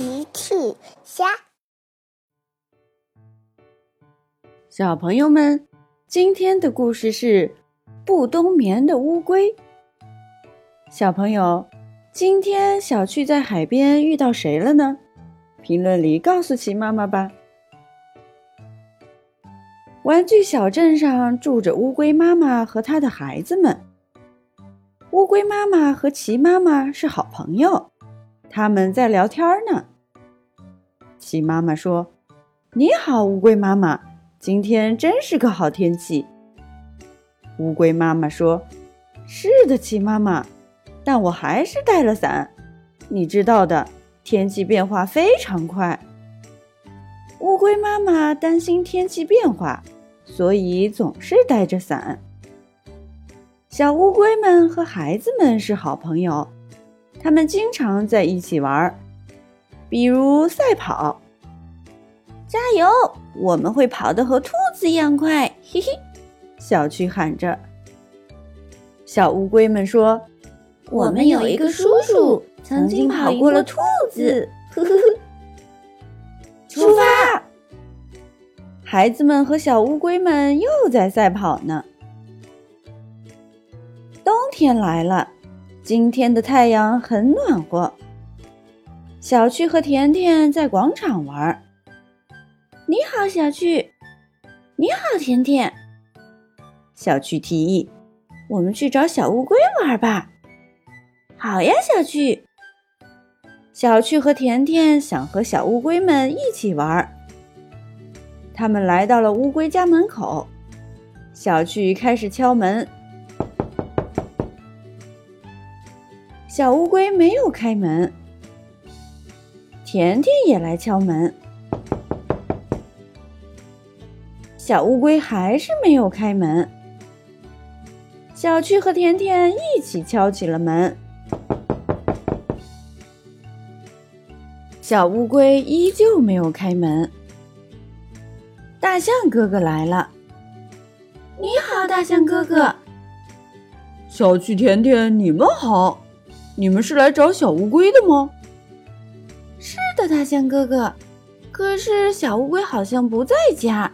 奇趣虾，小朋友们，今天的故事是不冬眠的乌龟。小朋友，今天小趣在海边遇到谁了呢？评论里告诉奇妈妈吧。玩具小镇上住着乌龟妈妈和她的孩子们。乌龟妈妈和奇妈妈是好朋友。他们在聊天呢。奇妈妈说：“你好，乌龟妈妈，今天真是个好天气。”乌龟妈妈说：“是的，奇妈妈，但我还是带了伞。你知道的，天气变化非常快。”乌龟妈妈担心天气变化，所以总是带着伞。小乌龟们和孩子们是好朋友。他们经常在一起玩，比如赛跑。加油！我们会跑得和兔子一样快，嘿嘿！小趣喊着。小乌龟们说：“我们有一个叔叔，曾经跑过了兔子。”呵呵呵。出发！孩子们和小乌龟们又在赛跑呢。冬天来了。今天的太阳很暖和。小趣和甜甜在广场玩。你好，小趣。你好，甜甜。小趣提议：“我们去找小乌龟玩吧。”好呀，小趣。小趣和甜甜想和小乌龟们一起玩。他们来到了乌龟家门口。小趣开始敲门。小乌龟没有开门，甜甜也来敲门，小乌龟还是没有开门。小趣和甜甜一起敲起了门，小乌龟依旧没有开门。大象哥哥来了，你好，大象哥哥。小趣、甜甜，你们好。你们是来找小乌龟的吗？是的，大象哥哥。可是小乌龟好像不在家。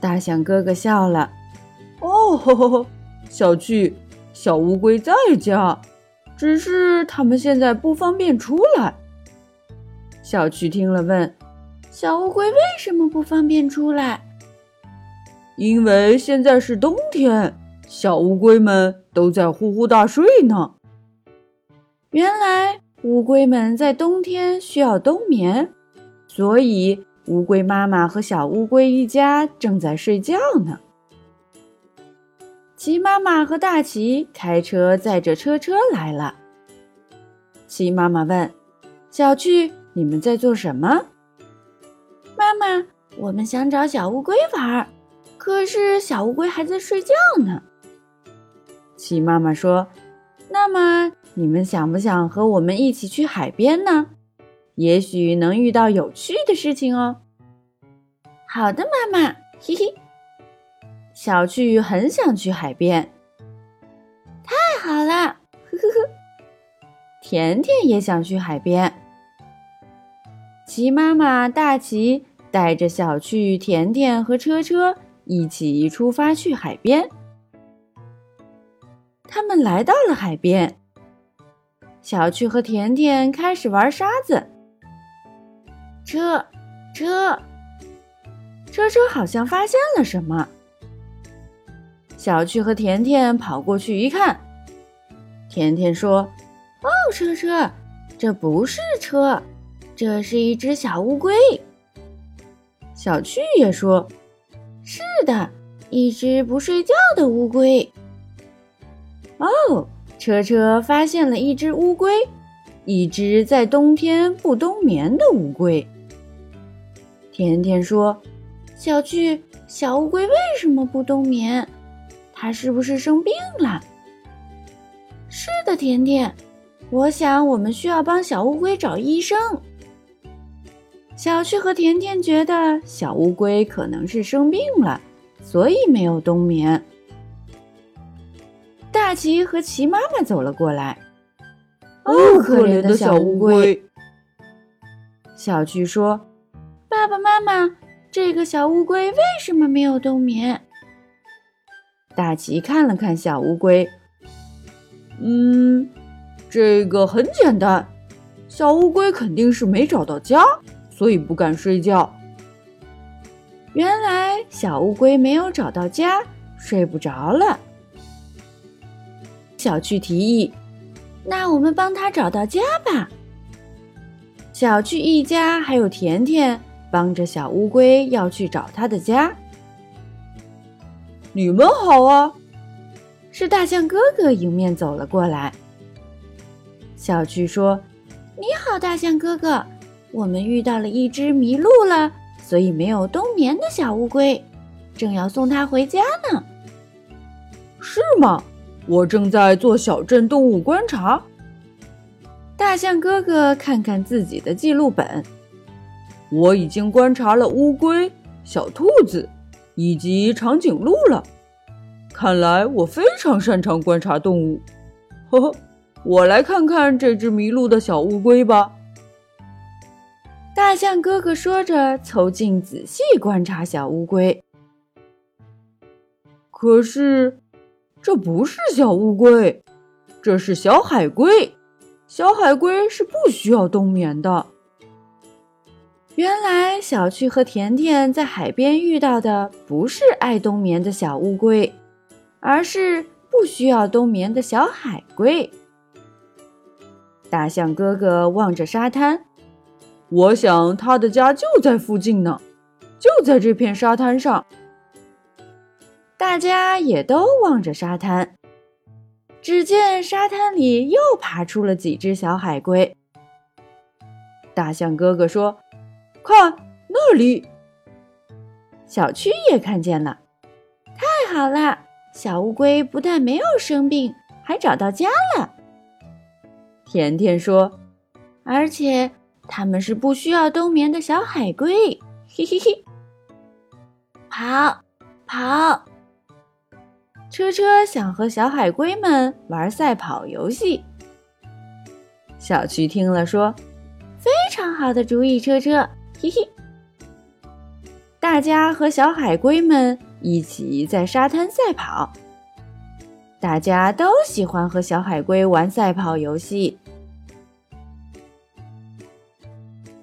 大象哥哥笑了。哦，小趣，小乌龟在家，只是他们现在不方便出来。小趣听了问：“小乌龟为什么不方便出来？”因为现在是冬天，小乌龟们都在呼呼大睡呢。原来乌龟们在冬天需要冬眠，所以乌龟妈妈和小乌龟一家正在睡觉呢。齐妈妈和大齐开车载着车车来了。齐妈妈问：“小趣，你们在做什么？”妈妈：“我们想找小乌龟玩，可是小乌龟还在睡觉呢。”齐妈妈说：“那么。”你们想不想和我们一起去海边呢？也许能遇到有趣的事情哦。好的，妈妈，嘿嘿。小趣很想去海边。太好了，呵呵呵。甜甜也想去海边。齐妈妈大齐带着小趣、甜甜和车车一起出发去海边。他们来到了海边。小趣和甜甜开始玩沙子。车，车，车车好像发现了什么。小趣和甜甜跑过去一看，甜甜说：“哦，车车，这不是车，这是一只小乌龟。”小趣也说：“是的，一只不睡觉的乌龟。”哦。车车发现了一只乌龟，一只在冬天不冬眠的乌龟。甜甜说：“小趣，小乌龟为什么不冬眠？它是不是生病了？”“是的，甜甜，我想我们需要帮小乌龟找医生。”小趣和甜甜觉得小乌龟可能是生病了，所以没有冬眠。大齐和齐妈妈走了过来。哦，可怜的小乌龟！小趣说：“爸爸妈妈，这个小乌龟为什么没有冬眠？”大奇看了看小乌龟，嗯，这个很简单，小乌龟肯定是没找到家，所以不敢睡觉。原来小乌龟没有找到家，睡不着了。小趣提议：“那我们帮他找到家吧。”小趣一家还有甜甜帮着小乌龟要去找他的家。你们好啊！是大象哥哥迎面走了过来。小趣说：“你好，大象哥哥，我们遇到了一只迷路了，所以没有冬眠的小乌龟，正要送它回家呢。”是吗？我正在做小镇动物观察。大象哥哥看看自己的记录本，我已经观察了乌龟、小兔子以及长颈鹿了。看来我非常擅长观察动物。呵呵，我来看看这只迷路的小乌龟吧。大象哥哥说着，凑近仔细观察小乌龟。可是，这不是小乌龟，这是小海龟。小海龟是不需要冬眠的。原来小趣和甜甜在海边遇到的不是爱冬眠的小乌龟，而是不需要冬眠的小海龟。大象哥哥望着沙滩，我想他的家就在附近呢，就在这片沙滩上。大家也都望着沙滩。只见沙滩里又爬出了几只小海龟。大象哥哥说：“看那里！”小区也看见了。太好了，小乌龟不但没有生病，还找到家了。甜甜说：“而且它们是不需要冬眠的小海龟。”嘿嘿嘿，跑，跑。车车想和小海龟们玩赛跑游戏。小趣听了说：“非常好的主意，车车，嘿嘿。”大家和小海龟们一起在沙滩赛跑。大家都喜欢和小海龟玩赛跑游戏。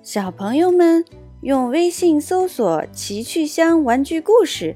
小朋友们用微信搜索“奇趣箱玩具故事”。